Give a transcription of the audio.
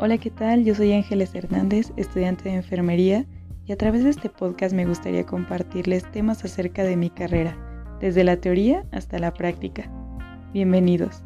Hola, ¿qué tal? Yo soy Ángeles Hernández, estudiante de enfermería, y a través de este podcast me gustaría compartirles temas acerca de mi carrera, desde la teoría hasta la práctica. Bienvenidos.